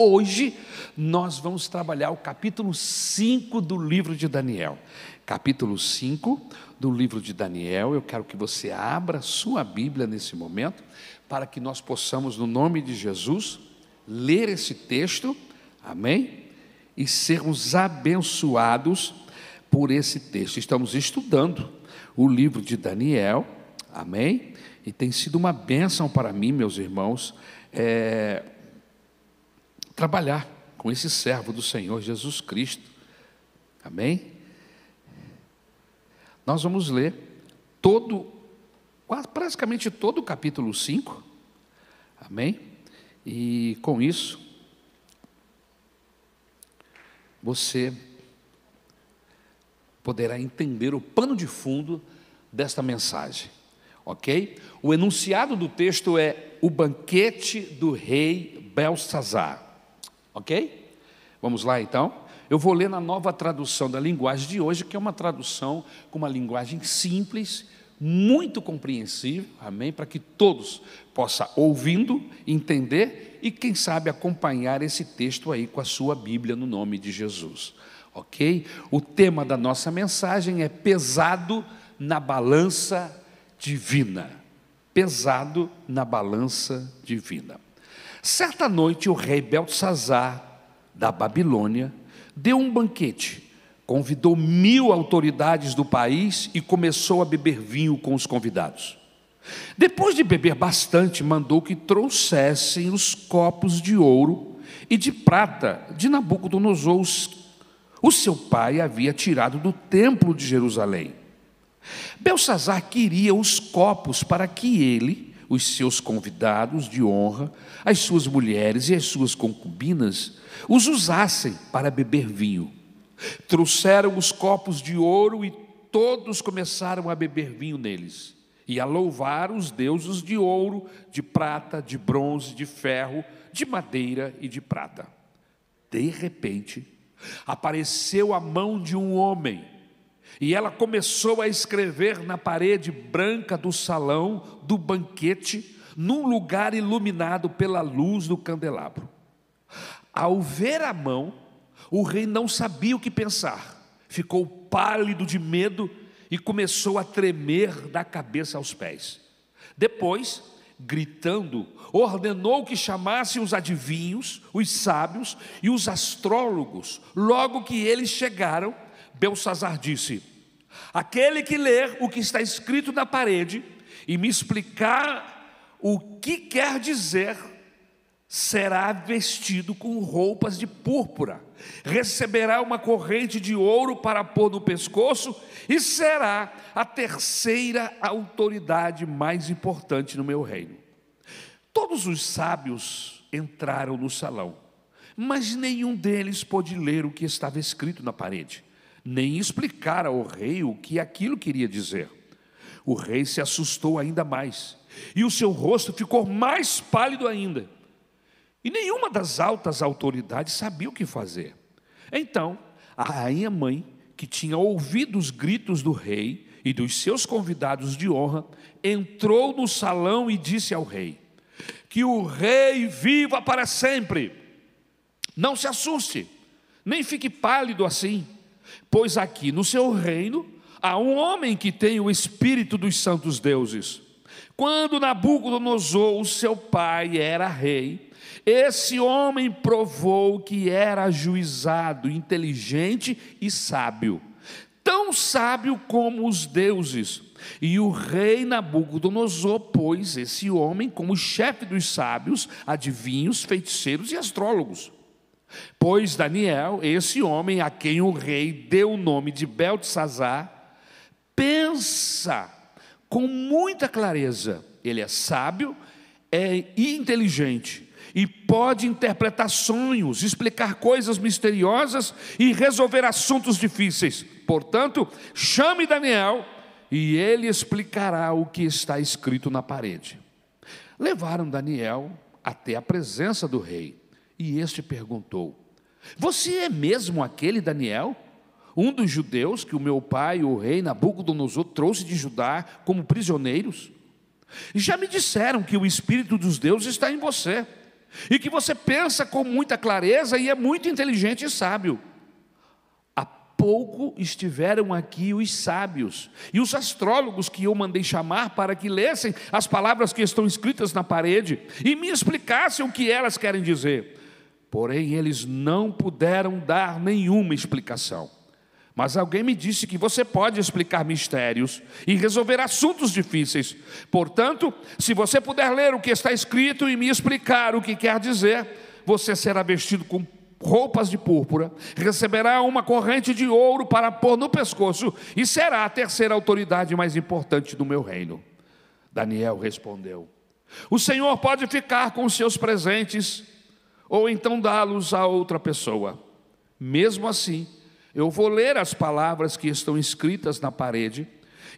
Hoje nós vamos trabalhar o capítulo 5 do livro de Daniel. Capítulo 5 do livro de Daniel. Eu quero que você abra sua Bíblia nesse momento, para que nós possamos, no nome de Jesus, ler esse texto, amém? E sermos abençoados por esse texto. Estamos estudando o livro de Daniel, amém? E tem sido uma bênção para mim, meus irmãos, é, trabalhar com esse servo do Senhor Jesus Cristo. Amém? Nós vamos ler todo, quase praticamente todo o capítulo 5. Amém? E com isso, você poderá entender o pano de fundo desta mensagem. Ok? O enunciado do texto é o banquete do rei Belsazar. Ok? Vamos lá então? Eu vou ler na nova tradução da linguagem de hoje, que é uma tradução com uma linguagem simples, muito compreensível, amém? Para que todos possam, ouvindo, entender e, quem sabe, acompanhar esse texto aí com a sua Bíblia no nome de Jesus, ok? O tema da nossa mensagem é pesado na balança divina. Pesado na balança divina. Certa noite, o rei Belsazar, da Babilônia, deu um banquete, convidou mil autoridades do país e começou a beber vinho com os convidados. Depois de beber bastante, mandou que trouxessem os copos de ouro e de prata de Nabucodonosor, o seu pai havia tirado do templo de Jerusalém. Belsazar queria os copos para que ele os seus convidados de honra, as suas mulheres e as suas concubinas, os usassem para beber vinho. Trouxeram os copos de ouro e todos começaram a beber vinho neles e a louvar os deuses de ouro, de prata, de bronze, de ferro, de madeira e de prata. De repente, apareceu a mão de um homem e ela começou a escrever na parede branca do salão do banquete, num lugar iluminado pela luz do candelabro. Ao ver a mão, o rei não sabia o que pensar, ficou pálido de medo e começou a tremer da cabeça aos pés. Depois, gritando, ordenou que chamassem os adivinhos, os sábios e os astrólogos. Logo que eles chegaram, Belsazar disse: Aquele que ler o que está escrito na parede e me explicar o que quer dizer, será vestido com roupas de púrpura, receberá uma corrente de ouro para pôr no pescoço e será a terceira autoridade mais importante no meu reino. Todos os sábios entraram no salão, mas nenhum deles pôde ler o que estava escrito na parede nem explicar ao rei o que aquilo queria dizer. O rei se assustou ainda mais, e o seu rosto ficou mais pálido ainda. E nenhuma das altas autoridades sabia o que fazer. Então, a rainha mãe, que tinha ouvido os gritos do rei e dos seus convidados de honra, entrou no salão e disse ao rei: Que o rei viva para sempre. Não se assuste, nem fique pálido assim Pois aqui no seu reino há um homem que tem o espírito dos santos deuses. Quando Nabucodonosor, o seu pai, era rei, esse homem provou que era ajuizado, inteligente e sábio, tão sábio como os deuses. E o rei Nabucodonosor pôs esse homem como chefe dos sábios, adivinhos, feiticeiros e astrólogos. Pois Daniel, esse homem a quem o rei deu o nome de Beltesazar, pensa com muita clareza. Ele é sábio, é inteligente e pode interpretar sonhos, explicar coisas misteriosas e resolver assuntos difíceis. Portanto, chame Daniel e ele explicará o que está escrito na parede. Levaram Daniel até a presença do rei. E este perguntou: Você é mesmo aquele Daniel? Um dos judeus que o meu pai, o rei Nabucodonosor, trouxe de Judá como prisioneiros? Já me disseram que o Espírito dos deuses está em você. e que você pensa com muita clareza e é muito inteligente e sábio. Há pouco estiveram aqui os sábios e os astrólogos que eu mandei chamar para que lessem as palavras que estão escritas na parede e me explicassem o que elas querem dizer. Porém, eles não puderam dar nenhuma explicação. Mas alguém me disse que você pode explicar mistérios e resolver assuntos difíceis. Portanto, se você puder ler o que está escrito e me explicar o que quer dizer, você será vestido com roupas de púrpura, receberá uma corrente de ouro para pôr no pescoço e será a terceira autoridade mais importante do meu reino. Daniel respondeu: O Senhor pode ficar com os seus presentes ou então dá-los a outra pessoa. Mesmo assim, eu vou ler as palavras que estão escritas na parede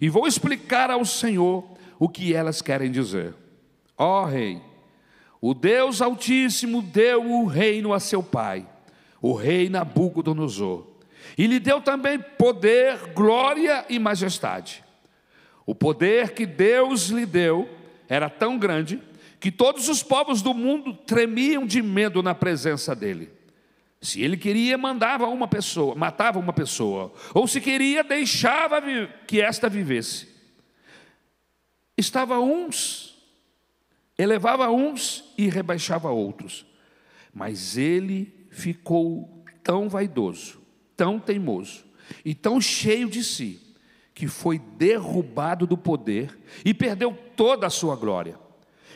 e vou explicar ao Senhor o que elas querem dizer. Ó oh, Rei, o Deus Altíssimo deu o reino a seu pai, o rei Nabucodonosor, e lhe deu também poder, glória e majestade. O poder que Deus lhe deu era tão grande que todos os povos do mundo tremiam de medo na presença dele. Se ele queria, mandava uma pessoa, matava uma pessoa, ou se queria, deixava que esta vivesse. Estava uns, elevava uns e rebaixava outros. Mas ele ficou tão vaidoso, tão teimoso e tão cheio de si, que foi derrubado do poder e perdeu toda a sua glória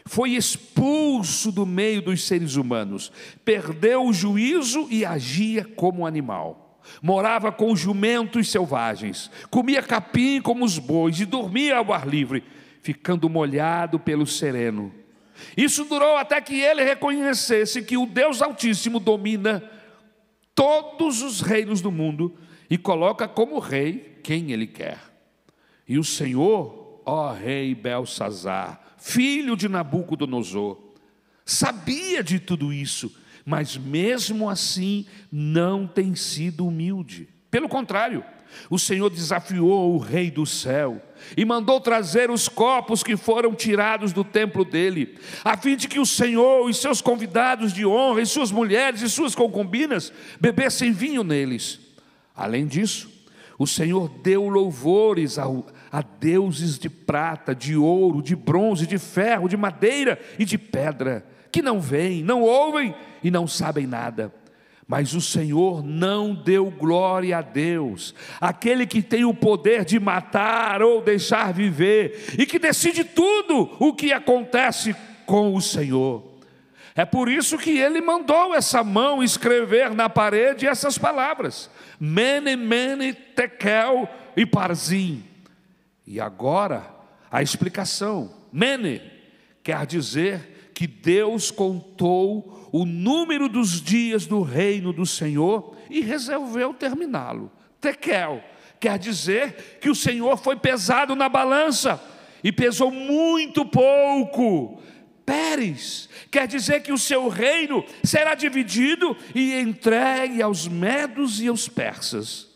foi expulso do meio dos seres humanos, perdeu o juízo e agia como animal. Morava com jumentos selvagens, comia capim como os bois e dormia ao ar livre, ficando molhado pelo sereno. Isso durou até que ele reconhecesse que o Deus Altíssimo domina todos os reinos do mundo e coloca como rei quem ele quer. E o Senhor, ó rei Belsazar, filho de Nabucodonosor, sabia de tudo isso, mas mesmo assim não tem sido humilde. Pelo contrário, o Senhor desafiou o rei do céu e mandou trazer os copos que foram tirados do templo dele, a fim de que o Senhor e seus convidados de honra, e suas mulheres e suas concubinas bebessem vinho neles. Além disso, o Senhor deu louvores ao, a deuses de prata, de ouro, de bronze, de ferro, de madeira e de pedra, que não veem, não ouvem e não sabem nada. Mas o Senhor não deu glória a Deus, aquele que tem o poder de matar ou deixar viver, e que decide tudo o que acontece com o Senhor. É por isso que ele mandou essa mão escrever na parede essas palavras: Mene, Mene, Tekel e Parzim e agora, a explicação. Mene quer dizer que Deus contou o número dos dias do reino do Senhor e resolveu terminá-lo. Tekel quer dizer que o Senhor foi pesado na balança e pesou muito pouco. Pérez quer dizer que o seu reino será dividido e entregue aos medos e aos persas.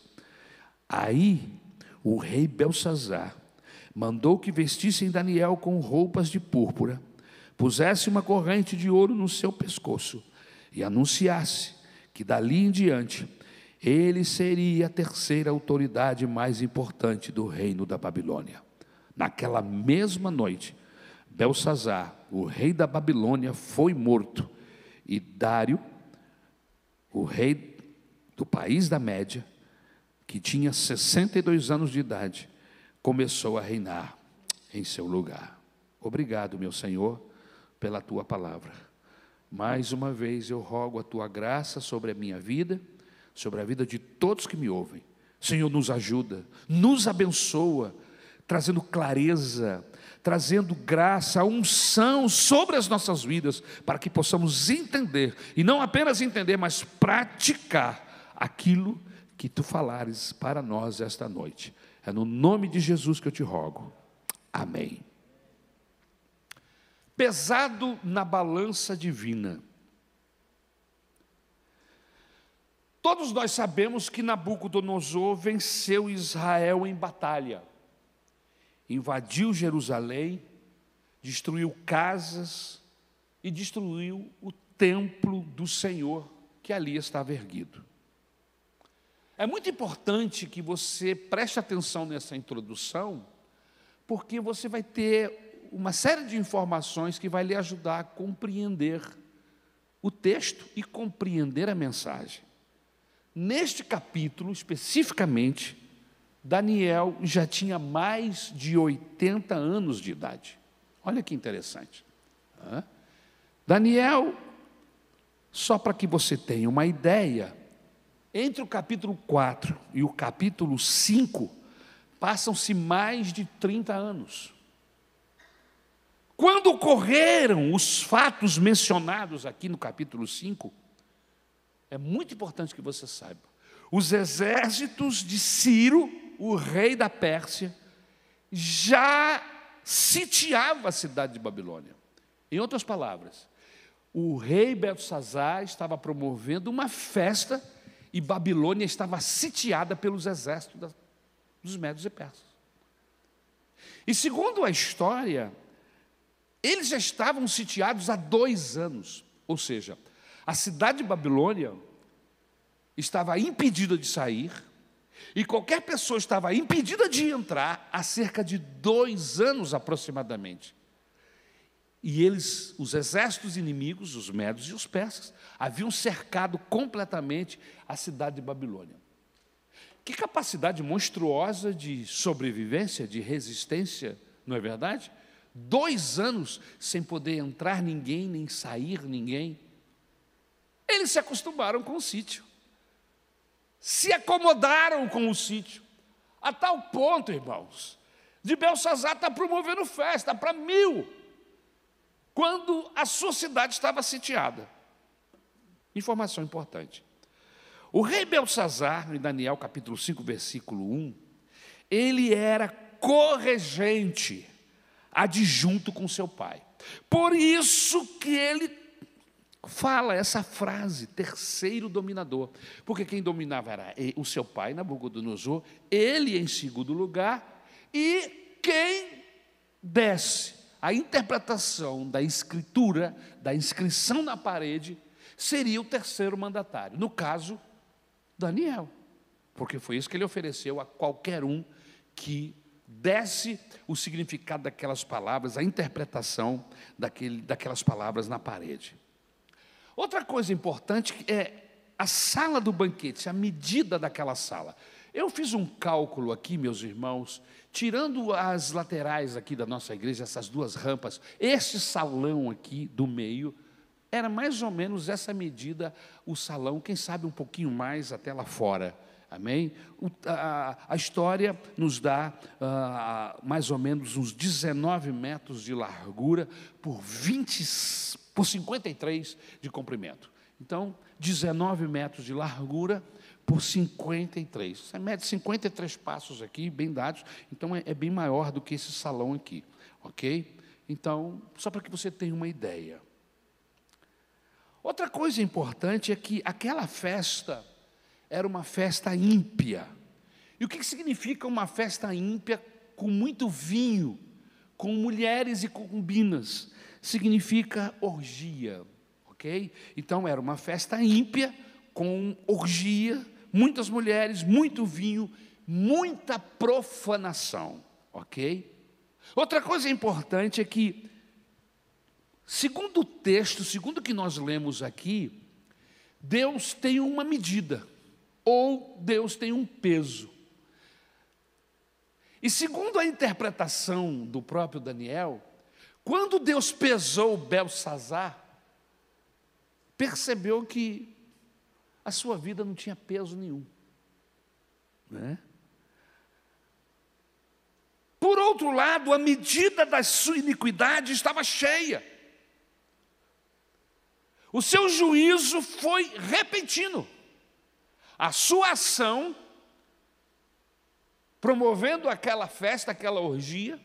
Aí o rei Belsazar mandou que vestissem Daniel com roupas de púrpura, pusesse uma corrente de ouro no seu pescoço e anunciasse que dali em diante ele seria a terceira autoridade mais importante do reino da Babilônia. Naquela mesma noite, Belsazar, o rei da Babilônia, foi morto e Dário, o rei do país da Média, que tinha 62 anos de idade, começou a reinar em seu lugar. Obrigado, meu Senhor, pela tua palavra. Mais uma vez eu rogo a tua graça sobre a minha vida, sobre a vida de todos que me ouvem. Senhor, nos ajuda, nos abençoa, trazendo clareza, trazendo graça, unção sobre as nossas vidas, para que possamos entender, e não apenas entender, mas praticar aquilo que tu falares para nós esta noite. É no nome de Jesus que eu te rogo. Amém. Pesado na balança divina. Todos nós sabemos que Nabucodonosor venceu Israel em batalha. Invadiu Jerusalém, destruiu casas e destruiu o templo do Senhor que ali estava erguido. É muito importante que você preste atenção nessa introdução, porque você vai ter uma série de informações que vai lhe ajudar a compreender o texto e compreender a mensagem. Neste capítulo, especificamente, Daniel já tinha mais de 80 anos de idade. Olha que interessante. Daniel, só para que você tenha uma ideia, entre o capítulo 4 e o capítulo 5, passam-se mais de 30 anos. Quando ocorreram os fatos mencionados aqui no capítulo 5, é muito importante que você saiba. Os exércitos de Ciro, o rei da Pérsia, já sitiava a cidade de Babilônia. Em outras palavras, o rei Belsazar estava promovendo uma festa e Babilônia estava sitiada pelos exércitos dos médios e persas. E segundo a história, eles já estavam sitiados há dois anos, ou seja, a cidade de Babilônia estava impedida de sair e qualquer pessoa estava impedida de entrar há cerca de dois anos aproximadamente. E eles, os exércitos inimigos, os médios e os persas, haviam cercado completamente a cidade de Babilônia. Que capacidade monstruosa de sobrevivência, de resistência, não é verdade? dois anos sem poder entrar ninguém, nem sair ninguém. Eles se acostumaram com o sítio, se acomodaram com o sítio, a tal ponto, irmãos, de Belsazar estar tá promovendo festa para mil, quando a sua cidade estava sitiada. Informação importante. O rei Belsazar, em Daniel capítulo 5, versículo 1, ele era corregente adjunto com seu pai. Por isso que ele fala essa frase, terceiro dominador, porque quem dominava era o seu pai, Nabucodonosor, ele em segundo lugar, e quem desce a interpretação da escritura, da inscrição na parede, seria o terceiro mandatário, no caso, Daniel, porque foi isso que ele ofereceu a qualquer um que desse o significado daquelas palavras, a interpretação daquele, daquelas palavras na parede. Outra coisa importante é a sala do banquete, a medida daquela sala. Eu fiz um cálculo aqui, meus irmãos, tirando as laterais aqui da nossa igreja, essas duas rampas, este salão aqui do meio, era mais ou menos essa medida o salão, quem sabe um pouquinho mais até lá fora. Amém? A, a, história nos dá uh, mais ou menos uns 19 metros de largura por 20, por 53 de comprimento. Então, 19 metros de largura por 53. Você mede 53 passos aqui, bem dados, então é, é bem maior do que esse salão aqui, ok? Então, só para que você tenha uma ideia. Outra coisa importante é que aquela festa era uma festa ímpia. E o que significa uma festa ímpia com muito vinho, com mulheres e concubinas? Significa orgia, ok? Então era uma festa ímpia com orgia, muitas mulheres, muito vinho, muita profanação, ok? Outra coisa importante é que, segundo o texto, segundo o que nós lemos aqui, Deus tem uma medida ou Deus tem um peso. E segundo a interpretação do próprio Daniel, quando Deus pesou Belsazar, percebeu que a sua vida não tinha peso nenhum. Né? Por outro lado, a medida da sua iniquidade estava cheia. O seu juízo foi repentino a sua ação, promovendo aquela festa, aquela orgia,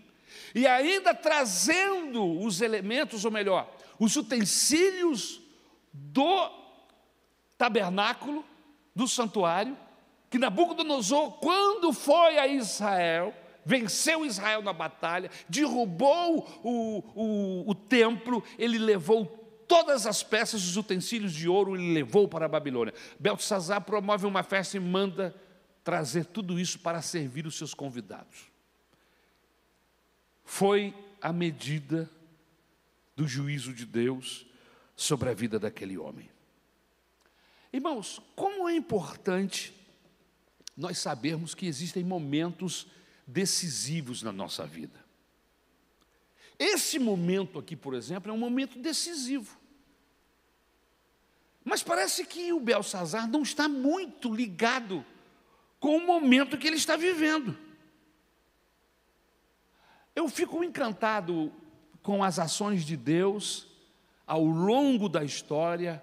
e ainda trazendo os elementos, ou melhor, os utensílios do tabernáculo, do santuário, que Nabucodonosor, quando foi a Israel, venceu Israel na batalha, derrubou o, o, o templo, ele levou todas as peças, os utensílios de ouro, e levou para a Babilônia. Beltesazar promove uma festa e manda trazer tudo isso para servir os seus convidados. Foi a medida do juízo de Deus sobre a vida daquele homem. Irmãos, como é importante nós sabermos que existem momentos decisivos na nossa vida. Esse momento aqui, por exemplo, é um momento decisivo. Mas parece que o Belsazar não está muito ligado com o momento que ele está vivendo. Eu fico encantado com as ações de Deus ao longo da história,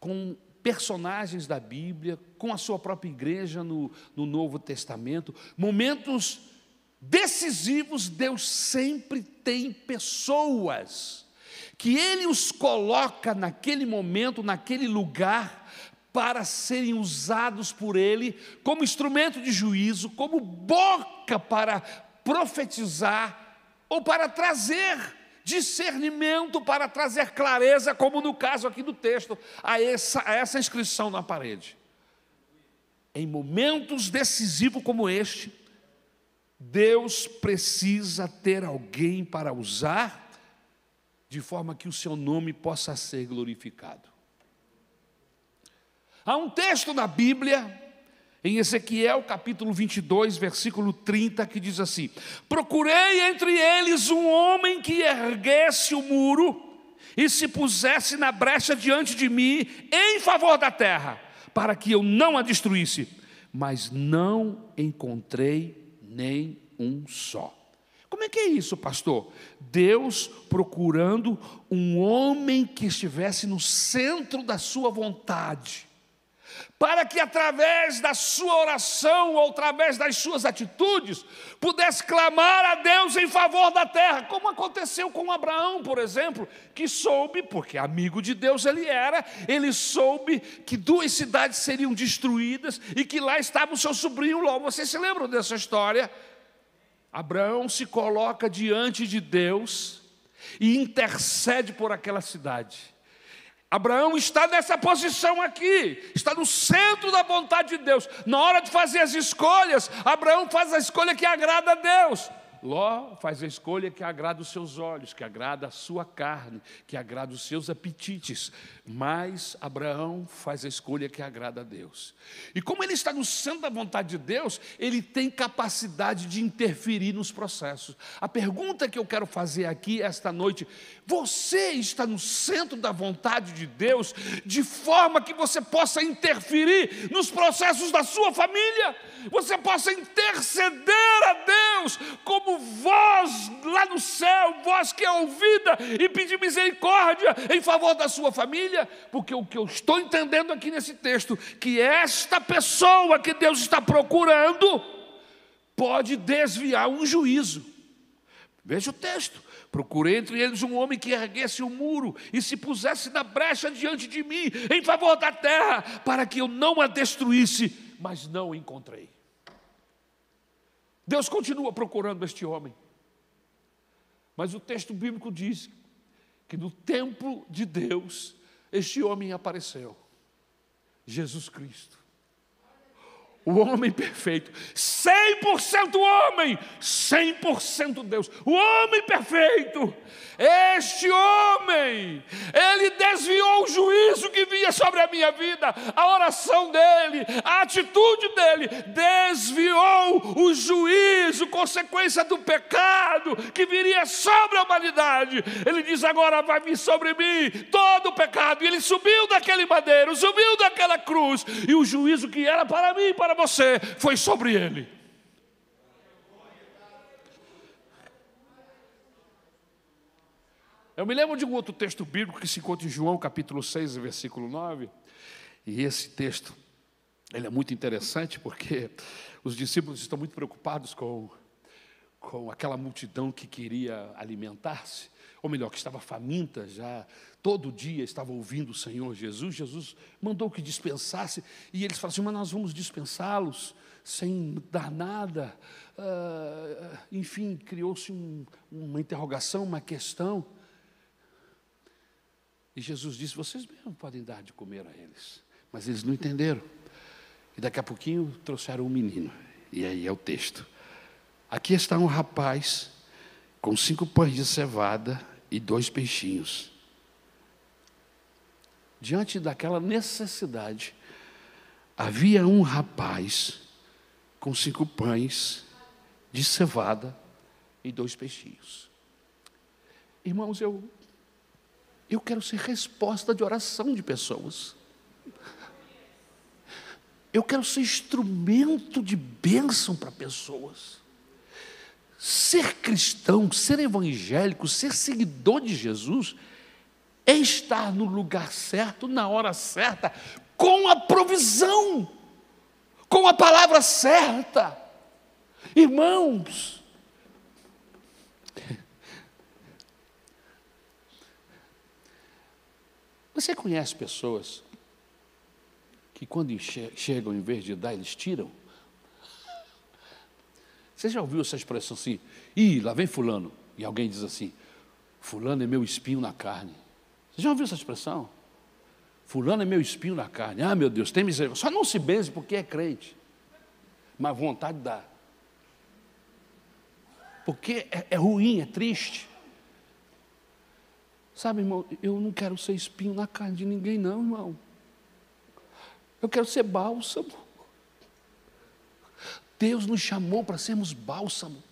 com personagens da Bíblia, com a sua própria igreja no, no Novo Testamento, momentos decisivos, Deus sempre tem pessoas que Ele os coloca naquele momento, naquele lugar, para serem usados por Ele como instrumento de juízo, como boca para profetizar ou para trazer discernimento para trazer clareza, como no caso aqui do texto, a essa, a essa inscrição na parede. Em momentos decisivos como este, Deus precisa ter alguém para usar, de forma que o seu nome possa ser glorificado. Há um texto na Bíblia em Ezequiel capítulo 22, versículo 30, que diz assim: Procurei entre eles um homem que erguesse o muro e se pusesse na brecha diante de mim em favor da terra, para que eu não a destruísse, mas não encontrei nem um só. Como é que é isso, pastor? Deus procurando um homem que estivesse no centro da sua vontade para que através da sua oração ou através das suas atitudes pudesse clamar a Deus em favor da terra, como aconteceu com Abraão, por exemplo, que soube, porque amigo de Deus ele era, ele soube que duas cidades seriam destruídas e que lá estava o seu sobrinho Ló. Vocês se lembram dessa história? Abraão se coloca diante de Deus e intercede por aquela cidade. Abraão está nessa posição aqui, está no centro da vontade de Deus. Na hora de fazer as escolhas, Abraão faz a escolha que agrada a Deus. Ló faz a escolha que agrada os seus olhos, que agrada a sua carne, que agrada os seus apetites. Mas Abraão faz a escolha que agrada a Deus. E como ele está no centro da vontade de Deus, ele tem capacidade de interferir nos processos. A pergunta que eu quero fazer aqui esta noite: você está no centro da vontade de Deus, de forma que você possa interferir nos processos da sua família, você possa interceder a Deus como voz lá no céu, voz que é ouvida e pedir misericórdia em favor da sua família, porque o que eu estou entendendo aqui nesse texto, que esta pessoa que Deus está procurando, pode desviar um juízo. Veja o texto. Procurei entre eles um homem que erguesse o um muro e se pusesse na brecha diante de mim, em favor da terra, para que eu não a destruísse, mas não encontrei. Deus continua procurando este homem. Mas o texto bíblico diz que no templo de Deus, este homem apareceu Jesus Cristo o homem perfeito, 100% homem, 100% Deus, o homem perfeito, este homem, ele desviou o juízo que vinha sobre a minha vida, a oração dele, a atitude dele, desviou o juízo, consequência do pecado que viria sobre a humanidade. Ele diz: agora vai vir sobre mim todo o pecado, e ele subiu daquele madeiro, subiu daquela cruz, e o juízo que era para mim, para você, foi sobre ele. Eu me lembro de um outro texto bíblico que se encontra em João capítulo 6, versículo 9. E esse texto, ele é muito interessante porque os discípulos estão muito preocupados com, com aquela multidão que queria alimentar-se, ou melhor, que estava faminta já, todo dia estava ouvindo o Senhor Jesus. Jesus mandou que dispensasse, e eles falaram assim: Mas nós vamos dispensá-los sem dar nada. Uh, enfim, criou-se um, uma interrogação, uma questão. E Jesus disse: Vocês mesmo podem dar de comer a eles. Mas eles não entenderam. E daqui a pouquinho trouxeram um menino. E aí é o texto. Aqui está um rapaz com cinco pães de cevada e dois peixinhos. Diante daquela necessidade, havia um rapaz com cinco pães de cevada e dois peixinhos. Irmãos, eu, eu quero ser resposta de oração de pessoas. Eu quero ser instrumento de bênção para pessoas. Ser cristão, ser evangélico, ser seguidor de Jesus, é estar no lugar certo, na hora certa, com a provisão, com a palavra certa. Irmãos, você conhece pessoas que quando chegam, em vez de dar, eles tiram? Você já ouviu essa expressão assim? Ih, lá vem fulano. E alguém diz assim, fulano é meu espinho na carne. Você já ouviu essa expressão? Fulano é meu espinho na carne. Ah, meu Deus, tem misericórdia. Só não se benze porque é crente. Mas vontade dá. Porque é, é ruim, é triste. Sabe, irmão, eu não quero ser espinho na carne de ninguém, não, irmão. Eu quero ser bálsamo. Deus nos chamou para sermos bálsamo,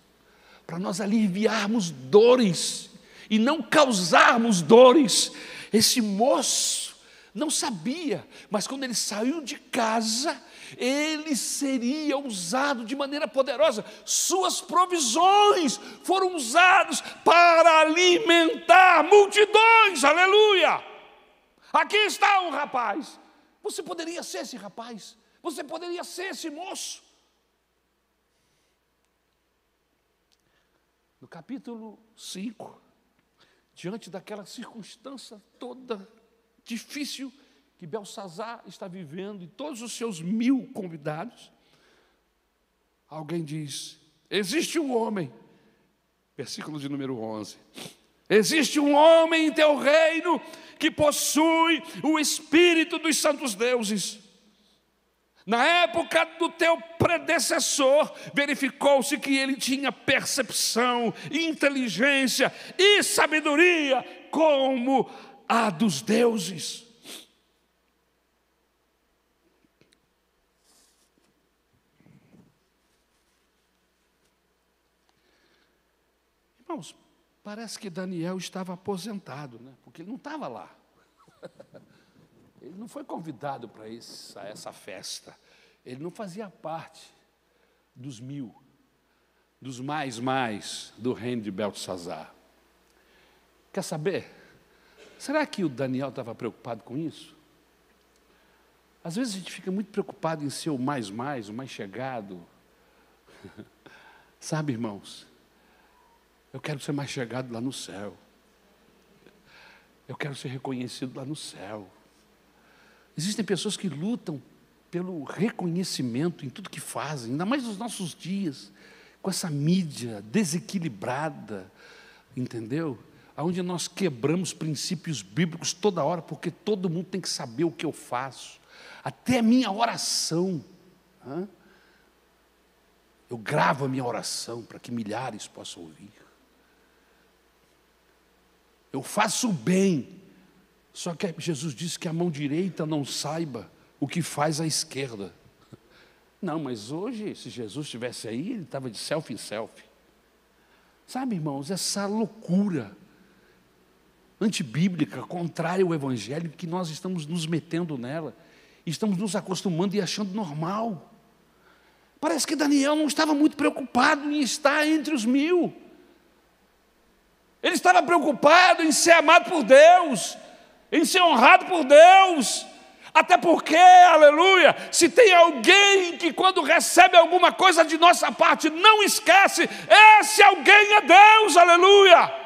para nós aliviarmos dores e não causarmos dores. Esse moço não sabia, mas quando ele saiu de casa, ele seria usado de maneira poderosa. Suas provisões foram usadas para alimentar multidões. Aleluia! Aqui está um rapaz. Você poderia ser esse rapaz. Você poderia ser esse moço. No capítulo 5, diante daquela circunstância toda difícil que Belsazar está vivendo e todos os seus mil convidados, alguém diz: existe um homem, versículo de número 11. Existe um homem em teu reino que possui o espírito dos santos deuses. Na época do teu predecessor, verificou-se que ele tinha percepção, inteligência e sabedoria como a dos deuses. Irmãos, parece que Daniel estava aposentado, né? porque ele não estava lá. Ele não foi convidado para essa festa. Ele não fazia parte dos mil, dos mais mais do reino de Belsazar. Quer saber? Será que o Daniel estava preocupado com isso? Às vezes a gente fica muito preocupado em ser o mais mais, o mais chegado. Sabe, irmãos? Eu quero ser mais chegado lá no céu. Eu quero ser reconhecido lá no céu. Existem pessoas que lutam pelo reconhecimento em tudo que fazem, ainda mais nos nossos dias, com essa mídia desequilibrada, entendeu? onde nós quebramos princípios bíblicos toda hora, porque todo mundo tem que saber o que eu faço, até a minha oração. Eu gravo a minha oração para que milhares possam ouvir. Eu faço o bem, só que Jesus disse que a mão direita não saiba o que faz a esquerda. Não, mas hoje, se Jesus estivesse aí, ele estava de selfie em selfie. Sabe, irmãos, essa loucura antibíblica, contrária ao Evangelho, que nós estamos nos metendo nela, estamos nos acostumando e achando normal. Parece que Daniel não estava muito preocupado em estar entre os mil. Ele estava preocupado em ser amado por Deus, em ser honrado por Deus. Até porque, aleluia, se tem alguém que quando recebe alguma coisa de nossa parte não esquece, esse alguém é Deus, aleluia.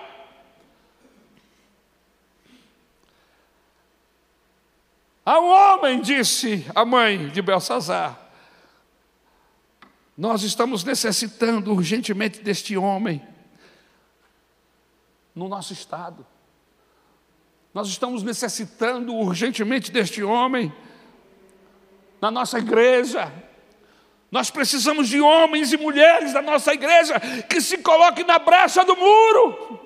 Há um homem, disse a mãe de Belsazar. Nós estamos necessitando urgentemente deste homem no nosso estado. Nós estamos necessitando urgentemente deste homem na nossa igreja. Nós precisamos de homens e mulheres da nossa igreja que se coloquem na brecha do muro.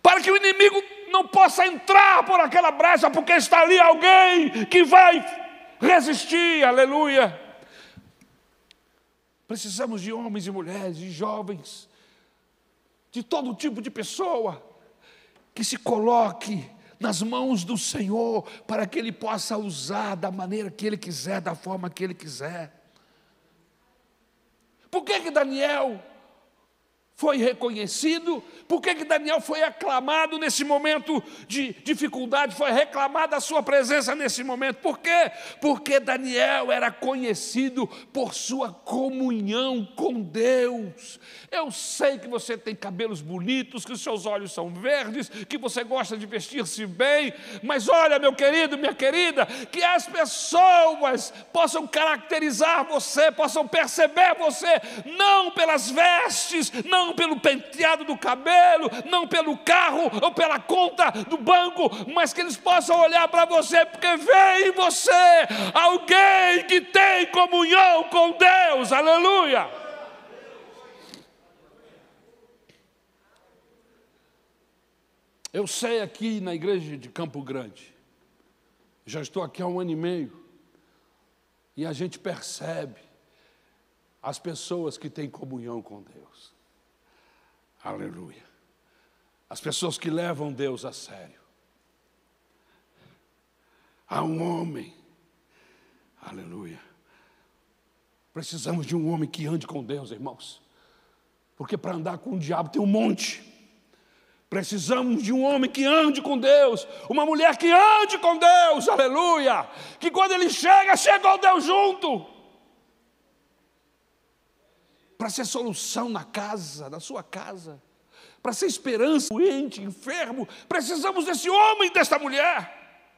Para que o inimigo não possa entrar por aquela brecha, porque está ali alguém que vai resistir, aleluia. Precisamos de homens e mulheres, de jovens, de todo tipo de pessoa, que se coloque nas mãos do Senhor, para que Ele possa usar da maneira que Ele quiser, da forma que Ele quiser. Por que, que Daniel foi reconhecido. Por que, que Daniel foi aclamado nesse momento de dificuldade? Foi reclamada a sua presença nesse momento. Por quê? Porque Daniel era conhecido por sua comunhão com Deus. Eu sei que você tem cabelos bonitos, que os seus olhos são verdes, que você gosta de vestir-se bem, mas olha, meu querido, minha querida, que as pessoas possam caracterizar você, possam perceber você, não pelas vestes, não pelo penteado do cabelo, não pelo carro ou pela conta do banco, mas que eles possam olhar para você, porque vê em você alguém que tem comunhão com Deus, aleluia. Eu sei aqui na igreja de Campo Grande, já estou aqui há um ano e meio, e a gente percebe as pessoas que têm comunhão com Deus. Aleluia. As pessoas que levam Deus a sério. Há um homem. Aleluia. Precisamos de um homem que ande com Deus, irmãos. Porque para andar com o diabo tem um monte. Precisamos de um homem que ande com Deus, uma mulher que ande com Deus, aleluia. Que quando ele chega, chega Deus junto. Para ser solução na casa, na sua casa, para ser esperança, doente, enfermo, precisamos desse homem, dessa mulher.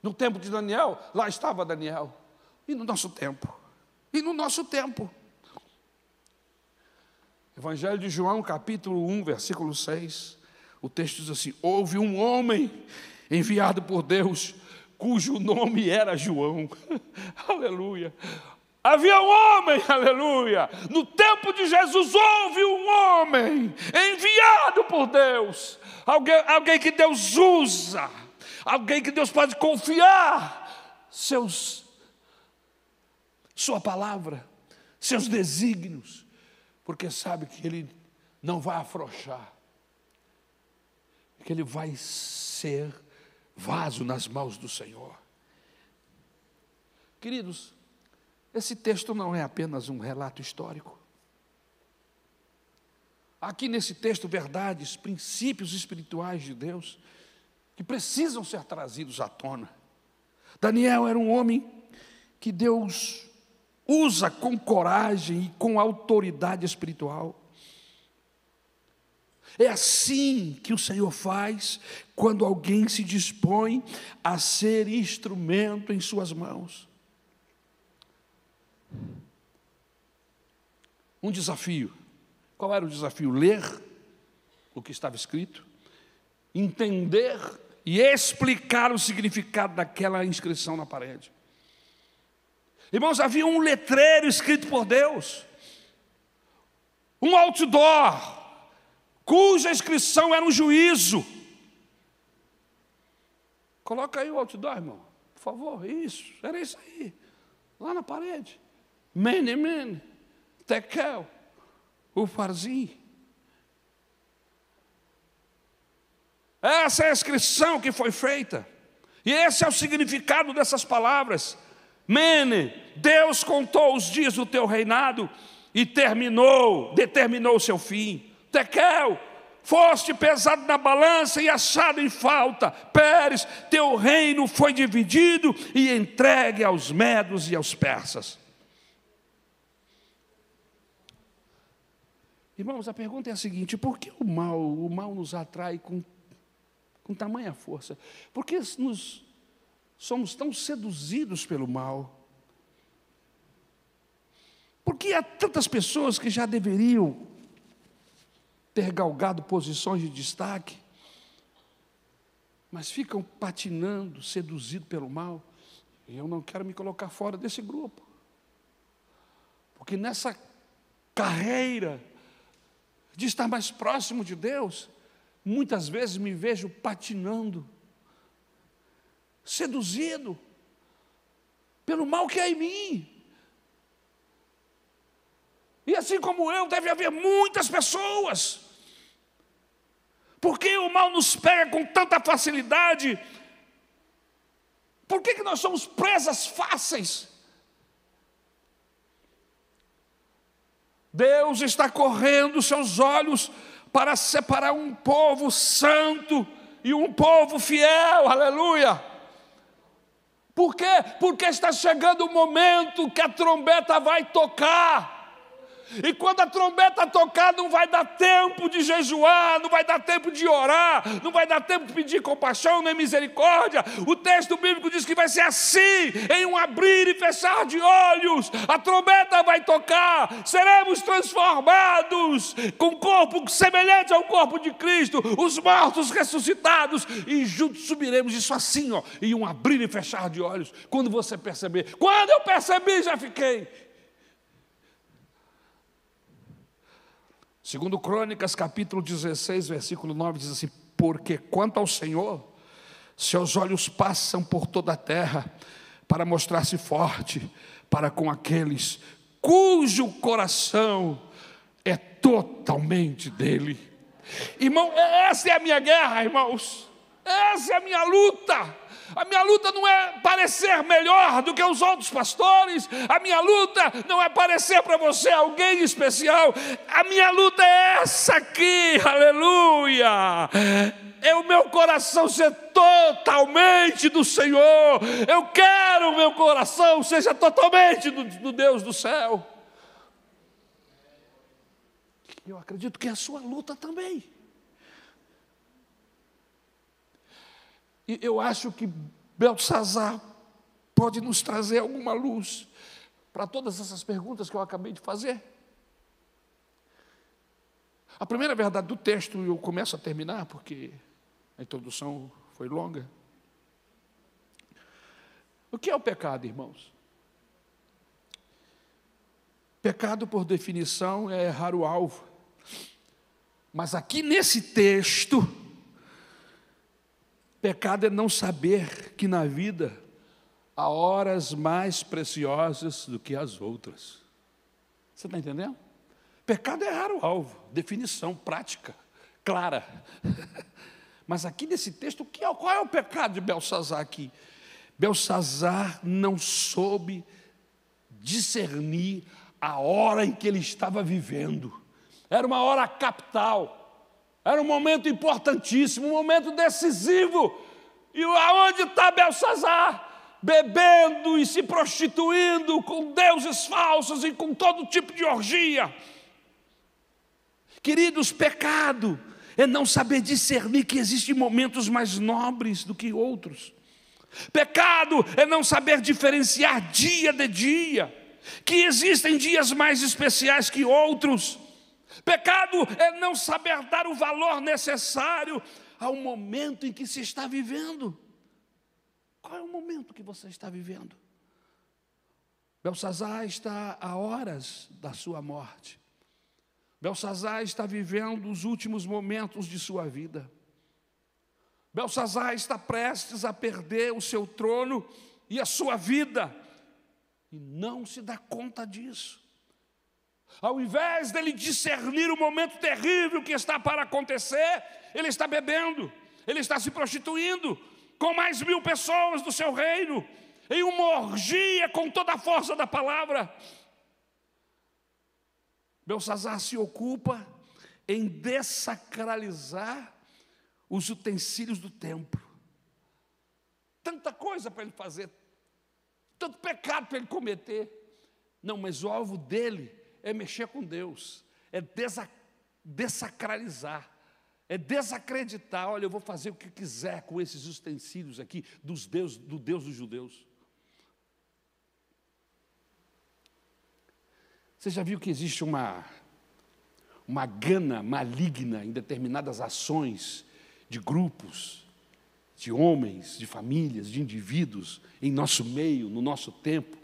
No tempo de Daniel, lá estava Daniel. E no nosso tempo? E no nosso tempo? Evangelho de João, capítulo 1, versículo 6. O texto diz assim: Houve um homem enviado por Deus, cujo nome era João. Aleluia. Havia um homem, aleluia. No tempo de Jesus houve um homem enviado por Deus. Alguém, alguém que Deus usa. Alguém que Deus pode confiar seus, sua palavra, seus desígnios. Porque sabe que ele não vai afrouxar. Que ele vai ser vaso nas mãos do Senhor. Queridos, esse texto não é apenas um relato histórico. Aqui nesse texto, verdades, princípios espirituais de Deus que precisam ser trazidos à tona. Daniel era um homem que Deus usa com coragem e com autoridade espiritual. É assim que o Senhor faz quando alguém se dispõe a ser instrumento em Suas mãos. Um desafio. Qual era o desafio? Ler o que estava escrito, entender e explicar o significado daquela inscrição na parede. Irmãos, havia um letreiro escrito por Deus, um outdoor, cuja inscrição era um juízo. Coloca aí o outdoor, irmão, por favor, isso, era isso aí, lá na parede. Mene, mene, tekel, ufarzi. Essa é a inscrição que foi feita. E esse é o significado dessas palavras. Mene, Deus contou os dias do teu reinado e terminou, determinou o seu fim. Tekel, foste pesado na balança e achado em falta. Pérez, teu reino foi dividido e entregue aos medos e aos persas. Irmãos, a pergunta é a seguinte: por que o mal, o mal nos atrai com, com tamanha força? Por que nos, somos tão seduzidos pelo mal? Por que há tantas pessoas que já deveriam ter galgado posições de destaque, mas ficam patinando, seduzidos pelo mal. E eu não quero me colocar fora desse grupo. Porque nessa carreira de estar mais próximo de Deus, muitas vezes me vejo patinando, seduzido pelo mal que há em mim. E assim como eu, deve haver muitas pessoas. Por que o mal nos pega com tanta facilidade? Por que, que nós somos presas fáceis? Deus está correndo seus olhos para separar um povo santo e um povo fiel, aleluia. Por quê? Porque está chegando o momento que a trombeta vai tocar. E quando a trombeta tocar, não vai dar tempo de jejuar, não vai dar tempo de orar, não vai dar tempo de pedir compaixão nem misericórdia. O texto bíblico diz que vai ser assim, em um abrir e fechar de olhos. A trombeta vai tocar, seremos transformados com corpo semelhante ao corpo de Cristo, os mortos ressuscitados, e juntos subiremos. Isso assim, ó, em um abrir e fechar de olhos. Quando você perceber, quando eu percebi, já fiquei Segundo Crônicas, capítulo 16, versículo 9, diz assim: Porque quanto ao Senhor, seus olhos passam por toda a terra para mostrar-se forte para com aqueles cujo coração é totalmente dele. Irmão, essa é a minha guerra, irmãos. Essa é a minha luta. A minha luta não é parecer melhor do que os outros pastores, a minha luta não é parecer para você alguém especial, a minha luta é essa aqui, aleluia. É o meu coração ser totalmente do Senhor, eu quero o meu coração seja totalmente do, do Deus do céu. Eu acredito que é a sua luta também. E eu acho que Belsazar pode nos trazer alguma luz para todas essas perguntas que eu acabei de fazer. A primeira verdade do texto, eu começo a terminar, porque a introdução foi longa. O que é o pecado, irmãos? Pecado, por definição, é errar o alvo. Mas aqui nesse texto, Pecado é não saber que na vida há horas mais preciosas do que as outras. Você está entendendo? Pecado é errar o alvo, definição prática, clara. Mas aqui nesse texto, é qual é o pecado de Belsazar aqui? Belsazar não soube discernir a hora em que ele estava vivendo. Era uma hora capital. Era um momento importantíssimo, um momento decisivo. E aonde está Belsazar? Bebendo e se prostituindo com deuses falsos e com todo tipo de orgia. Queridos, pecado é não saber discernir que existem momentos mais nobres do que outros. Pecado é não saber diferenciar dia de dia, que existem dias mais especiais que outros. Pecado é não saber dar o valor necessário ao momento em que se está vivendo. Qual é o momento que você está vivendo? Belsazar está a horas da sua morte. Belsazar está vivendo os últimos momentos de sua vida. Belsazar está prestes a perder o seu trono e a sua vida, e não se dá conta disso. Ao invés dele discernir o momento terrível que está para acontecer, ele está bebendo, ele está se prostituindo com mais mil pessoas do seu reino, em uma orgia com toda a força da palavra. Belsazar se ocupa em dessacralizar os utensílios do templo. Tanta coisa para ele fazer, tanto pecado para ele cometer. Não, mas o alvo dele é mexer com Deus, é desacralizar, é desacreditar. Olha, eu vou fazer o que quiser com esses utensílios aqui dos Deus, do Deus dos judeus. Você já viu que existe uma, uma gana maligna em determinadas ações de grupos, de homens, de famílias, de indivíduos em nosso meio, no nosso tempo,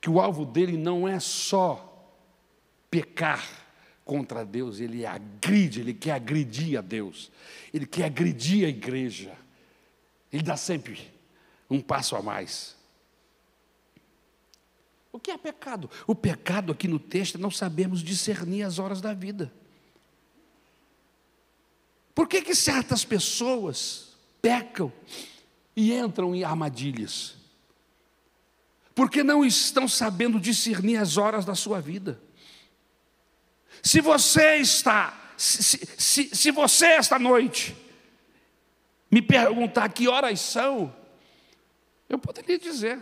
que o alvo dele não é só pecar contra Deus, ele agride, ele quer agredir a Deus, ele quer agredir a igreja, ele dá sempre um passo a mais. O que é pecado? O pecado aqui no texto é não sabemos discernir as horas da vida. Por que, que certas pessoas pecam e entram em armadilhas? Porque não estão sabendo discernir as horas da sua vida. Se você está, se, se, se você esta noite me perguntar que horas são, eu poderia dizer,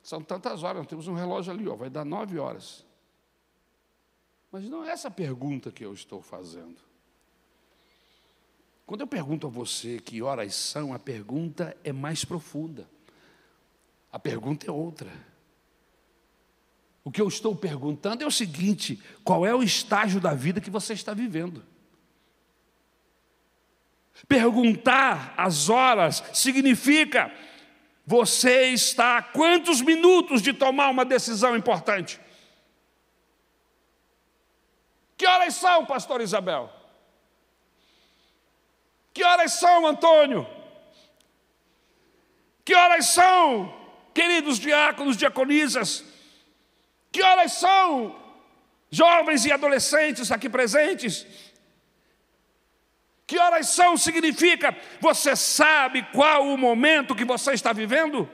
são tantas horas, nós temos um relógio ali, ó, vai dar nove horas. Mas não é essa pergunta que eu estou fazendo. Quando eu pergunto a você que horas são, a pergunta é mais profunda. A pergunta é outra. O que eu estou perguntando é o seguinte: qual é o estágio da vida que você está vivendo? Perguntar as horas significa você está a quantos minutos de tomar uma decisão importante? Que horas são, pastor Isabel? Que horas são, Antônio? Que horas são, queridos diáconos, diaconisas? Que horas são, jovens e adolescentes aqui presentes? Que horas são significa você sabe qual o momento que você está vivendo?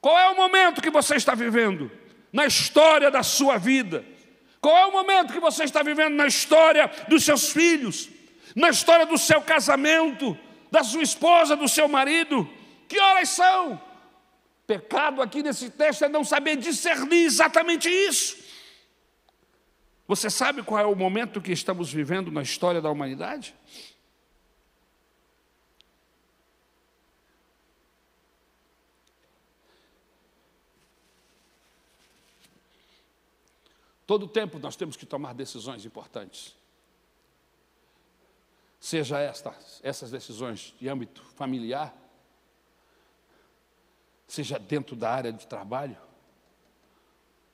Qual é o momento que você está vivendo na história da sua vida? Qual é o momento que você está vivendo na história dos seus filhos? na história do seu casamento, da sua esposa, do seu marido. Que horas são? Pecado aqui nesse texto é não saber discernir exatamente isso. Você sabe qual é o momento que estamos vivendo na história da humanidade? Todo tempo nós temos que tomar decisões importantes seja estas, essas decisões de âmbito familiar, seja dentro da área de trabalho,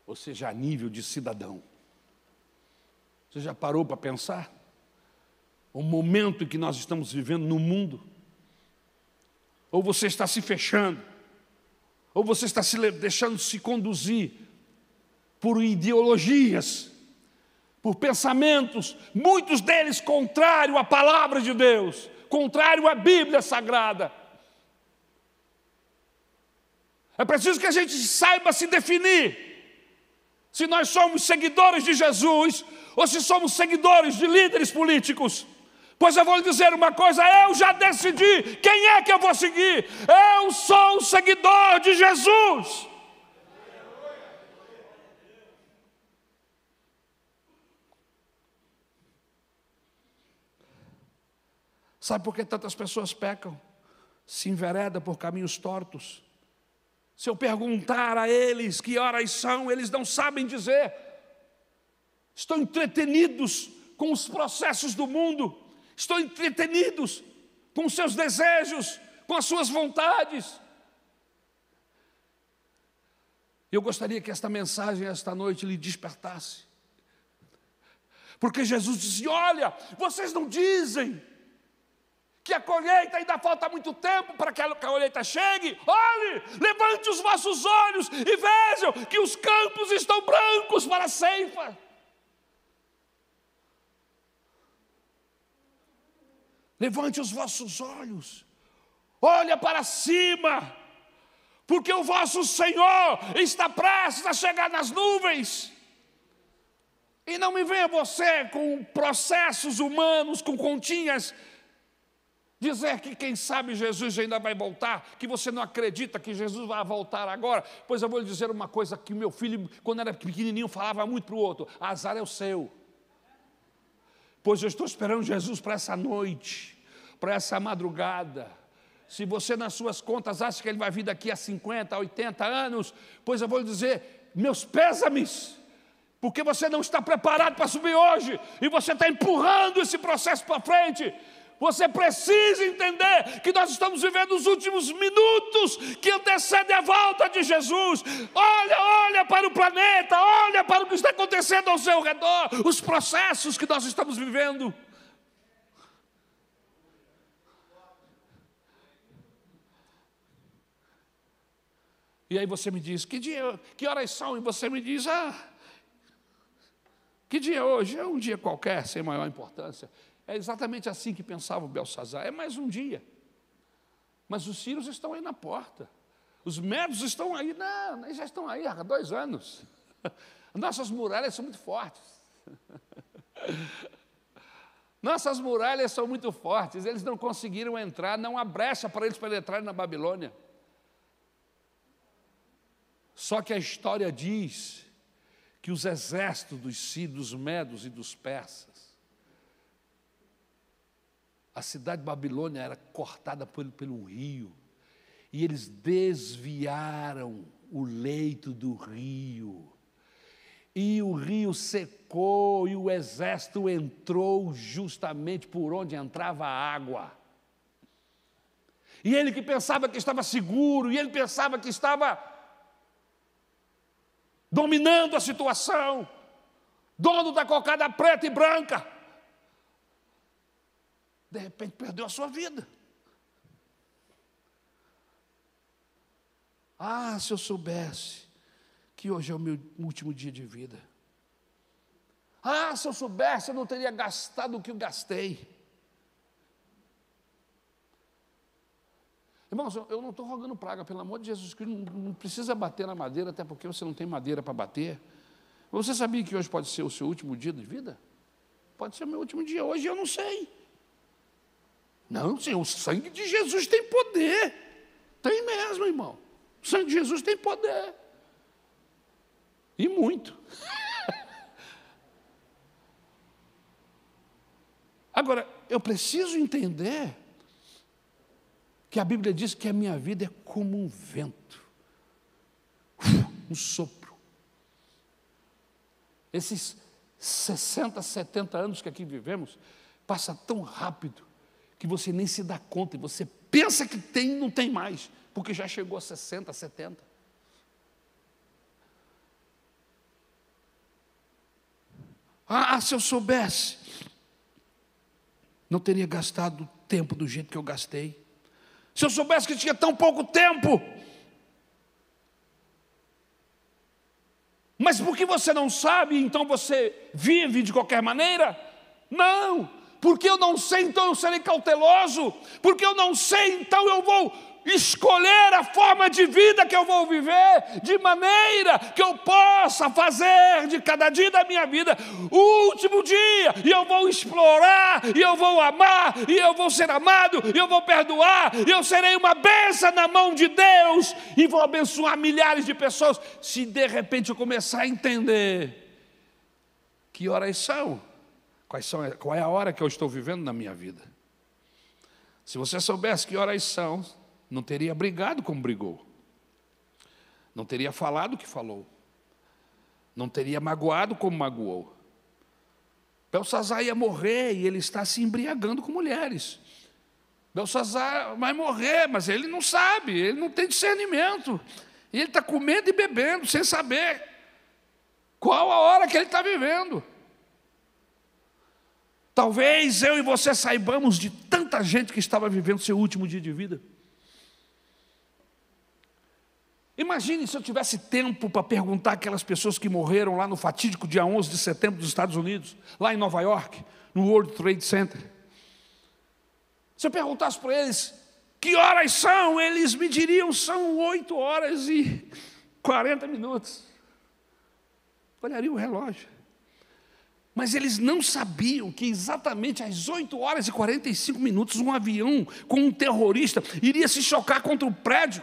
ou seja a nível de cidadão. Você já parou para pensar? O momento que nós estamos vivendo no mundo? Ou você está se fechando? Ou você está se deixando se conduzir por ideologias por pensamentos, muitos deles contrário à palavra de Deus, contrário à Bíblia Sagrada. É preciso que a gente saiba se definir. Se nós somos seguidores de Jesus ou se somos seguidores de líderes políticos. Pois eu vou lhe dizer uma coisa: eu já decidi quem é que eu vou seguir. Eu sou um seguidor de Jesus. Sabe por que tantas pessoas pecam? Se envereda por caminhos tortos. Se eu perguntar a eles que horas são, eles não sabem dizer. Estão entretenidos com os processos do mundo, estão entretenidos com seus desejos, com as suas vontades. Eu gostaria que esta mensagem, esta noite, lhe despertasse. Porque Jesus disse: Olha, vocês não dizem que a colheita ainda falta muito tempo para que a colheita chegue. Olhe, levante os vossos olhos e vejam que os campos estão brancos para a ceifa. Levante os vossos olhos, olha para cima, porque o vosso Senhor está prestes a chegar nas nuvens. E não me venha você com processos humanos, com continhas Dizer que quem sabe Jesus ainda vai voltar, que você não acredita que Jesus vai voltar agora. Pois eu vou lhe dizer uma coisa que meu filho, quando era pequenininho, falava muito para o outro: azar é o seu. Pois eu estou esperando Jesus para essa noite, para essa madrugada. Se você nas suas contas acha que ele vai vir daqui a 50, 80 anos, pois eu vou lhe dizer, meus pésames, Porque você não está preparado para subir hoje e você está empurrando esse processo para frente. Você precisa entender que nós estamos vivendo os últimos minutos que antecedem a volta de Jesus. Olha, olha para o planeta, olha para o que está acontecendo ao seu redor, os processos que nós estamos vivendo. E aí você me diz, que dia, que horas são? E você me diz, ah, que dia é hoje? É um dia qualquer, sem maior importância. É exatamente assim que pensava o Belsazar. É mais um dia. Mas os sírios estão aí na porta. Os médicos estão aí, não, eles já estão aí há dois anos. Nossas muralhas são muito fortes. Nossas muralhas são muito fortes, eles não conseguiram entrar, não há brecha para eles penetrarem na Babilônia. Só que a história diz que os exércitos dos sírios, dos medos e dos persas a cidade de Babilônia era cortada pelo, pelo rio, e eles desviaram o leito do rio. E o rio secou e o exército entrou justamente por onde entrava a água. E ele que pensava que estava seguro, e ele pensava que estava dominando a situação, dono da cocada preta e branca, de repente perdeu a sua vida. Ah, se eu soubesse que hoje é o meu último dia de vida. Ah, se eu soubesse, eu não teria gastado o que eu gastei. Irmãos, eu não estou rogando praga, pelo amor de Jesus Cristo, não, precisa bater na madeira, até porque você não tem madeira para bater. Você sabia que hoje pode ser o seu último dia de vida? Pode ser o meu último dia, hoje eu não sei. Não, sim, o sangue de Jesus tem poder. Tem mesmo, irmão. O sangue de Jesus tem poder. E muito. Agora, eu preciso entender que a Bíblia diz que a minha vida é como um vento, um sopro. Esses 60, 70 anos que aqui vivemos, passa tão rápido que você nem se dá conta e você pensa que tem não tem mais, porque já chegou a 60, 70. Ah, se eu soubesse, não teria gastado tempo do jeito que eu gastei. Se eu soubesse que tinha tão pouco tempo. Mas porque você não sabe, então você vive de qualquer maneira? Não, porque eu não sei, então eu serei cauteloso, porque eu não sei, então eu vou escolher a forma de vida que eu vou viver, de maneira que eu possa fazer de cada dia da minha vida o último dia, e eu vou explorar, e eu vou amar, e eu vou ser amado, e eu vou perdoar, e eu serei uma benção na mão de Deus, e vou abençoar milhares de pessoas, se de repente eu começar a entender que horas são Quais são, qual é a hora que eu estou vivendo na minha vida? Se você soubesse que horas são, não teria brigado como brigou, não teria falado o que falou, não teria magoado como magoou. Belsazar ia morrer e ele está se embriagando com mulheres. Belsazar vai morrer, mas ele não sabe, ele não tem discernimento. E ele está comendo e bebendo sem saber qual a hora que ele está vivendo. Talvez eu e você saibamos de tanta gente que estava vivendo seu último dia de vida. Imagine se eu tivesse tempo para perguntar aquelas pessoas que morreram lá no fatídico dia 11 de setembro dos Estados Unidos, lá em Nova York, no World Trade Center. Se eu perguntasse para eles que horas são, eles me diriam são 8 horas e 40 minutos. Olharia o relógio. Mas eles não sabiam que exatamente às 8 horas e 45 minutos um avião com um terrorista iria se chocar contra o prédio,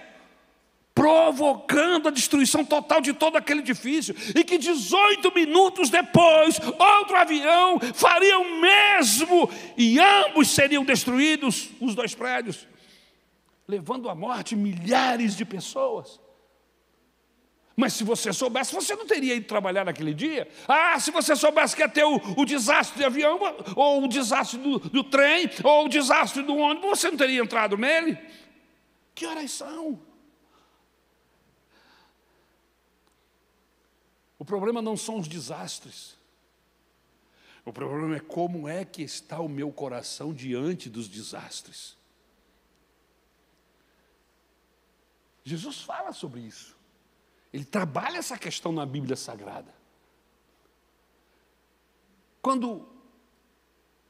provocando a destruição total de todo aquele edifício, e que 18 minutos depois outro avião faria o mesmo e ambos seriam destruídos, os dois prédios, levando à morte milhares de pessoas. Mas se você soubesse, você não teria ido trabalhar naquele dia. Ah, se você soubesse que ia ter o, o desastre de avião, ou o desastre do, do, trem, ou o desastre do ônibus, você não teria entrado nele. Que horas são? O problema não são os desastres. O problema é como é que está o meu coração diante dos desastres. Jesus fala sobre isso. Ele trabalha essa questão na Bíblia Sagrada. Quando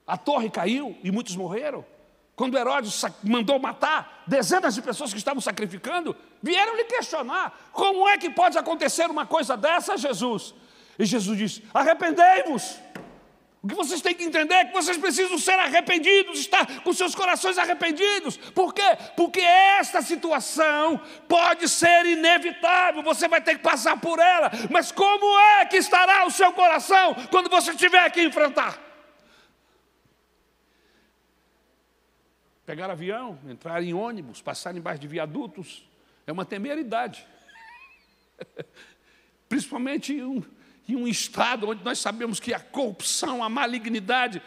a torre caiu e muitos morreram, quando Herodes mandou matar dezenas de pessoas que estavam sacrificando, vieram lhe questionar: como é que pode acontecer uma coisa dessa, Jesus? E Jesus disse: arrependei-vos. O que vocês têm que entender é que vocês precisam ser arrependidos, estar com seus corações arrependidos. Por quê? Porque esta situação pode ser inevitável, você vai ter que passar por ela. Mas como é que estará o seu coração quando você tiver que enfrentar? Pegar avião, entrar em ônibus, passar embaixo de viadutos, é uma temeridade. Principalmente um, em um estado onde nós sabemos que a corrupção, a malignidade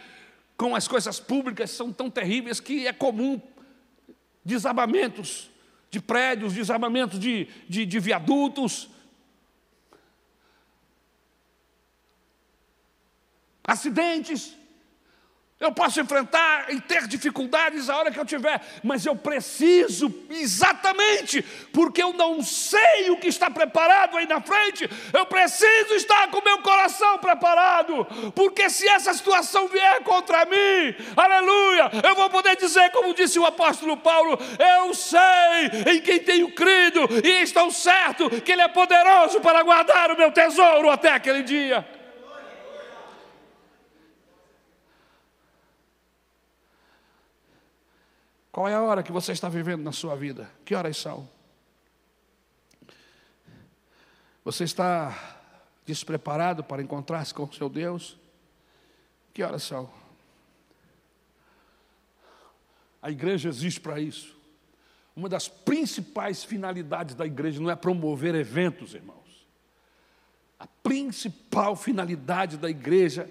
com as coisas públicas são tão terríveis que é comum desabamentos de prédios, desabamentos de, de, de viadutos, acidentes. Eu posso enfrentar e ter dificuldades a hora que eu tiver, mas eu preciso exatamente, porque eu não sei o que está preparado aí na frente, eu preciso estar com meu coração preparado, porque se essa situação vier contra mim, aleluia, eu vou poder dizer, como disse o apóstolo Paulo: eu sei em quem tenho crido e estou certo que Ele é poderoso para guardar o meu tesouro até aquele dia. Qual é a hora que você está vivendo na sua vida? Que horas são? Você está despreparado para encontrar-se com o seu Deus? Que horas são? A igreja existe para isso. Uma das principais finalidades da igreja não é promover eventos, irmãos. A principal finalidade da igreja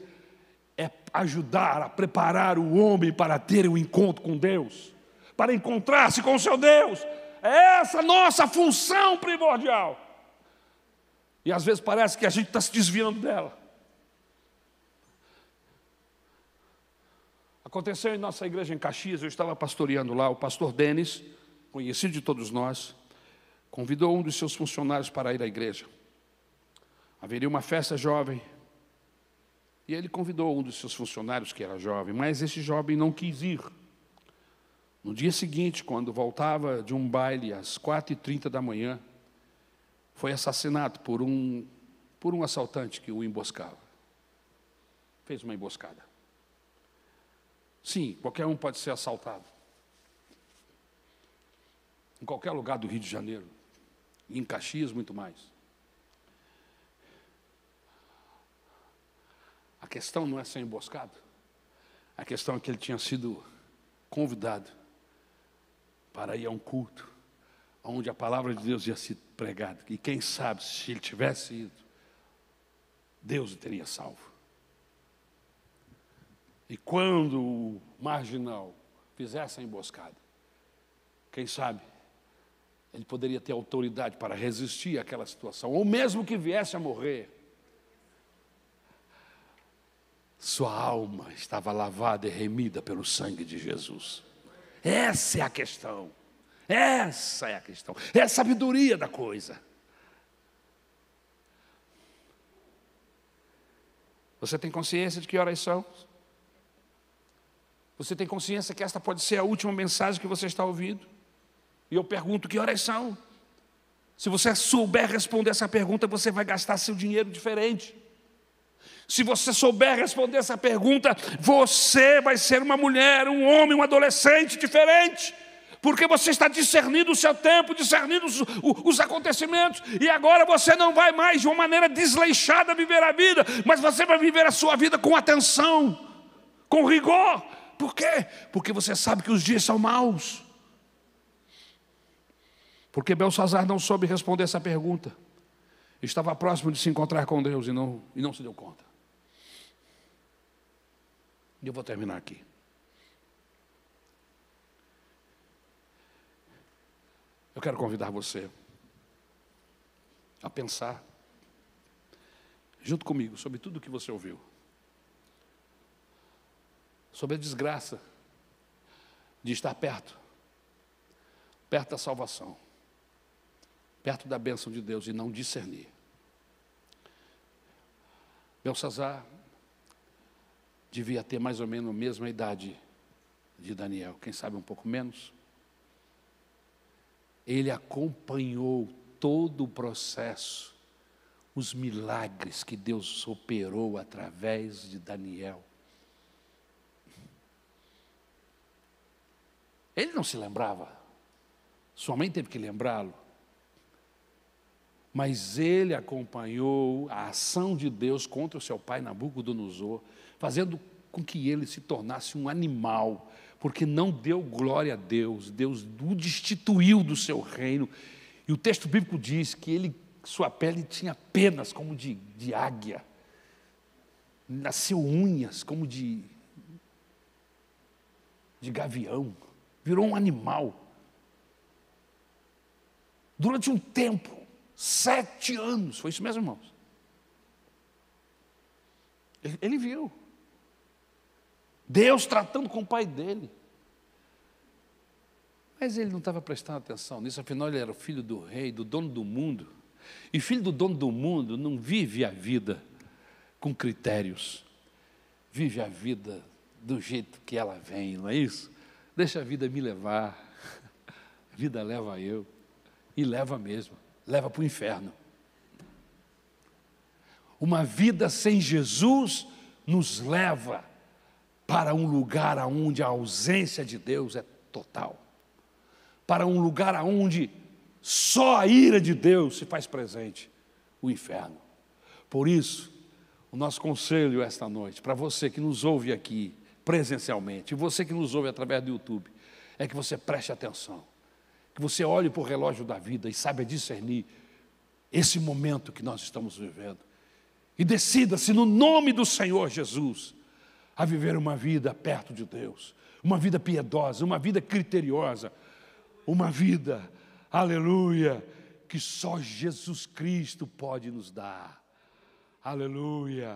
é ajudar a preparar o homem para ter um encontro com Deus para encontrar-se com o seu Deus. É essa nossa função primordial. E às vezes parece que a gente está se desviando dela. Aconteceu em nossa igreja em Caxias, eu estava pastoreando lá, o pastor Denis, conhecido de todos nós, convidou um dos seus funcionários para ir à igreja. Haveria uma festa jovem, e ele convidou um dos seus funcionários, que era jovem, mas esse jovem não quis ir. No dia seguinte, quando voltava de um baile às quatro e trinta da manhã, foi assassinado por um, por um assaltante que o emboscava. Fez uma emboscada. Sim, qualquer um pode ser assaltado. Em qualquer lugar do Rio de Janeiro. Em Caxias, muito mais. A questão não é ser emboscado. A questão é que ele tinha sido convidado para ir a um culto onde a palavra de Deus ia ser pregada. E quem sabe, se ele tivesse ido, Deus o teria salvo. E quando o marginal fizesse a emboscada, quem sabe, ele poderia ter autoridade para resistir àquela situação, ou mesmo que viesse a morrer, sua alma estava lavada e remida pelo sangue de Jesus. Essa é a questão. Essa é a questão. É a sabedoria da coisa. Você tem consciência de que horas são? Você tem consciência que esta pode ser a última mensagem que você está ouvindo? E eu pergunto: que horas são? Se você souber responder essa pergunta, você vai gastar seu dinheiro diferente. Se você souber responder essa pergunta, você vai ser uma mulher, um homem, um adolescente diferente. Porque você está discernindo o seu tempo, discernindo os, os, acontecimentos, e agora você não vai mais de uma maneira desleixada viver a vida, mas você vai viver a sua vida com atenção, com rigor. Por quê? Porque você sabe que os dias são maus. Porque Belsazar não soube responder essa pergunta. Estava próximo de se encontrar com Deus e não, e não se deu conta. E eu vou terminar aqui. Eu quero convidar você a pensar, junto comigo, sobre tudo o que você ouviu, sobre a desgraça de estar perto, perto da salvação, perto da bênção de Deus e não discernir. Belsazar devia ter mais ou menos a mesma idade de Daniel, quem sabe um pouco menos ele acompanhou todo o processo, os milagres que Deus operou através de Daniel. Ele não se lembrava, sua mãe teve que lembrá-lo. Mas ele acompanhou a ação de Deus contra o seu pai Nabucodonosor, fazendo com que ele se tornasse um animal porque não deu glória a Deus, Deus o destituiu do seu reino. E o texto bíblico diz que ele, sua pele tinha penas como de, de águia, nasceu unhas como de, de gavião, virou um animal. Durante um tempo, sete anos, foi isso mesmo, irmãos? Ele, ele viu. Deus tratando com o pai dele. Mas ele não estava prestando atenção nisso, afinal ele era o filho do rei, do dono do mundo. E filho do dono do mundo não vive a vida com critérios, vive a vida do jeito que ela vem, não é isso? Deixa a vida me levar, a vida leva eu, e leva mesmo, leva para o inferno. Uma vida sem Jesus nos leva para um lugar onde a ausência de Deus é total, para um lugar onde só a ira de Deus se faz presente o inferno. Por isso, o nosso conselho esta noite, para você que nos ouve aqui presencialmente, e você que nos ouve através do YouTube, é que você preste atenção, que você olhe para o relógio da vida e saiba discernir esse momento que nós estamos vivendo. E decida-se no nome do Senhor Jesus a viver uma vida perto de Deus, uma vida piedosa, uma vida criteriosa, uma vida, aleluia, que só Jesus Cristo pode nos dar. Aleluia.